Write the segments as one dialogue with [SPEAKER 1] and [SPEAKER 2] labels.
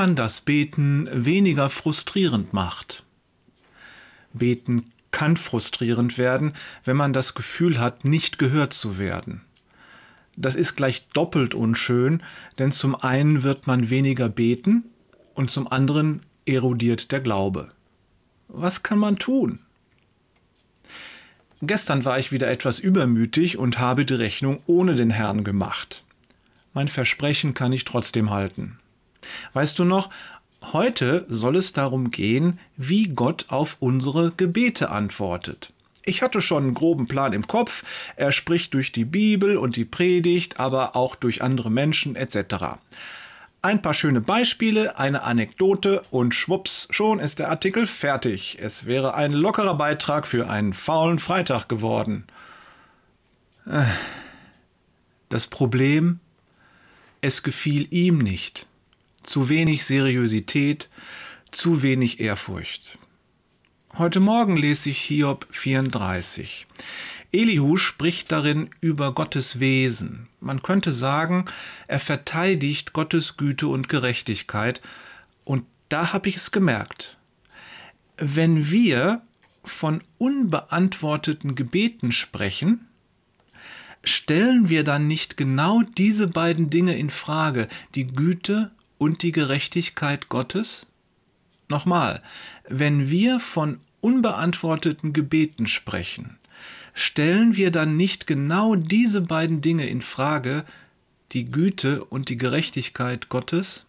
[SPEAKER 1] man das Beten weniger frustrierend macht. Beten kann frustrierend werden, wenn man das Gefühl hat, nicht gehört zu werden. Das ist gleich doppelt unschön, denn zum einen wird man weniger beten und zum anderen erodiert der Glaube. Was kann man tun? Gestern war ich wieder etwas übermütig und habe die Rechnung ohne den Herrn gemacht. Mein Versprechen kann ich trotzdem halten. Weißt du noch, heute soll es darum gehen, wie Gott auf unsere Gebete antwortet. Ich hatte schon einen groben Plan im Kopf, er spricht durch die Bibel und die Predigt, aber auch durch andere Menschen etc. Ein paar schöne Beispiele, eine Anekdote und schwupps, schon ist der Artikel fertig. Es wäre ein lockerer Beitrag für einen faulen Freitag geworden. Äh, das Problem, es gefiel ihm nicht. Zu wenig Seriosität, zu wenig Ehrfurcht. Heute Morgen lese ich Hiob 34. Elihu spricht darin über Gottes Wesen. Man könnte sagen, er verteidigt Gottes Güte und Gerechtigkeit. Und da habe ich es gemerkt. Wenn wir von unbeantworteten Gebeten sprechen, stellen wir dann nicht genau diese beiden Dinge in Frage, die Güte und die Gerechtigkeit Gottes? Nochmal, wenn wir von unbeantworteten Gebeten sprechen, stellen wir dann nicht genau diese beiden Dinge in Frage, die Güte und die Gerechtigkeit Gottes?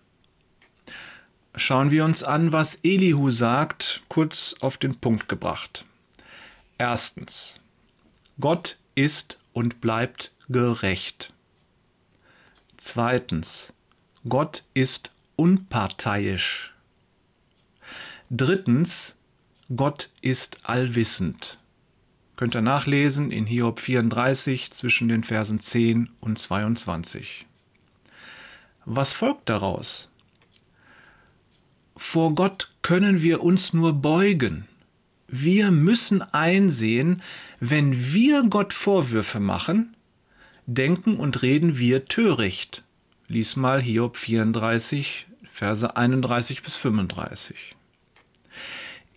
[SPEAKER 1] Schauen wir uns an, was Elihu sagt, kurz auf den Punkt gebracht. Erstens. Gott ist und bleibt gerecht. Zweitens. Gott ist unparteiisch. Drittens. Gott ist allwissend. Könnt ihr nachlesen in Hiob 34 zwischen den Versen 10 und 22. Was folgt daraus? Vor Gott können wir uns nur beugen. Wir müssen einsehen, wenn wir Gott Vorwürfe machen, denken und reden wir töricht. Lies mal Hiob 34, Verse 31 bis 35.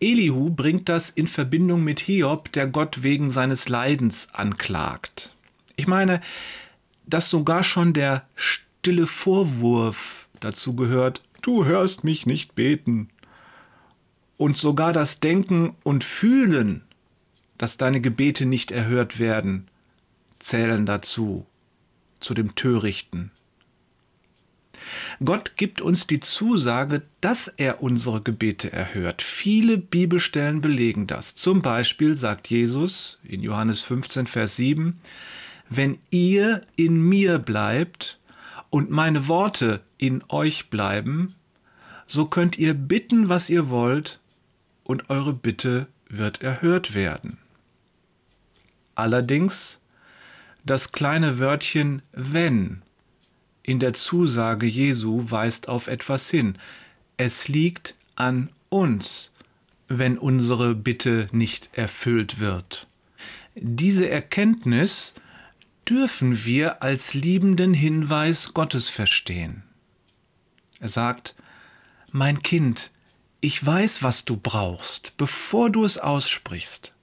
[SPEAKER 1] Elihu bringt das in Verbindung mit Hiob, der Gott wegen seines Leidens anklagt. Ich meine, dass sogar schon der stille Vorwurf dazu gehört, du hörst mich nicht beten. Und sogar das Denken und Fühlen, dass deine Gebete nicht erhört werden, zählen dazu, zu dem Törichten. Gott gibt uns die Zusage, dass er unsere Gebete erhört. Viele Bibelstellen belegen das. Zum Beispiel sagt Jesus in Johannes 15, Vers 7, wenn ihr in mir bleibt und meine Worte in euch bleiben, so könnt ihr bitten, was ihr wollt, und eure Bitte wird erhört werden. Allerdings das kleine Wörtchen wenn in der Zusage Jesu weist auf etwas hin. Es liegt an uns, wenn unsere Bitte nicht erfüllt wird. Diese Erkenntnis dürfen wir als liebenden Hinweis Gottes verstehen. Er sagt, Mein Kind, ich weiß, was du brauchst, bevor du es aussprichst.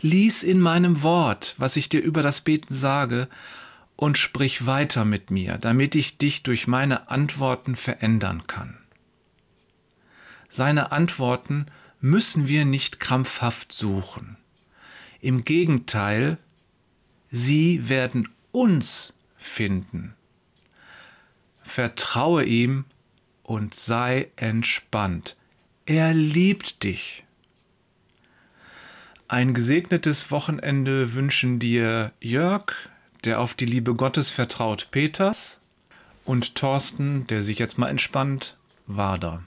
[SPEAKER 1] Lies in meinem Wort, was ich dir über das Beten sage, und sprich weiter mit mir, damit ich dich durch meine Antworten verändern kann. Seine Antworten müssen wir nicht krampfhaft suchen. Im Gegenteil, sie werden uns finden. Vertraue ihm und sei entspannt. Er liebt dich. Ein gesegnetes Wochenende wünschen dir Jörg, der auf die Liebe Gottes vertraut, Peters, und Thorsten, der sich jetzt mal entspannt, Wader.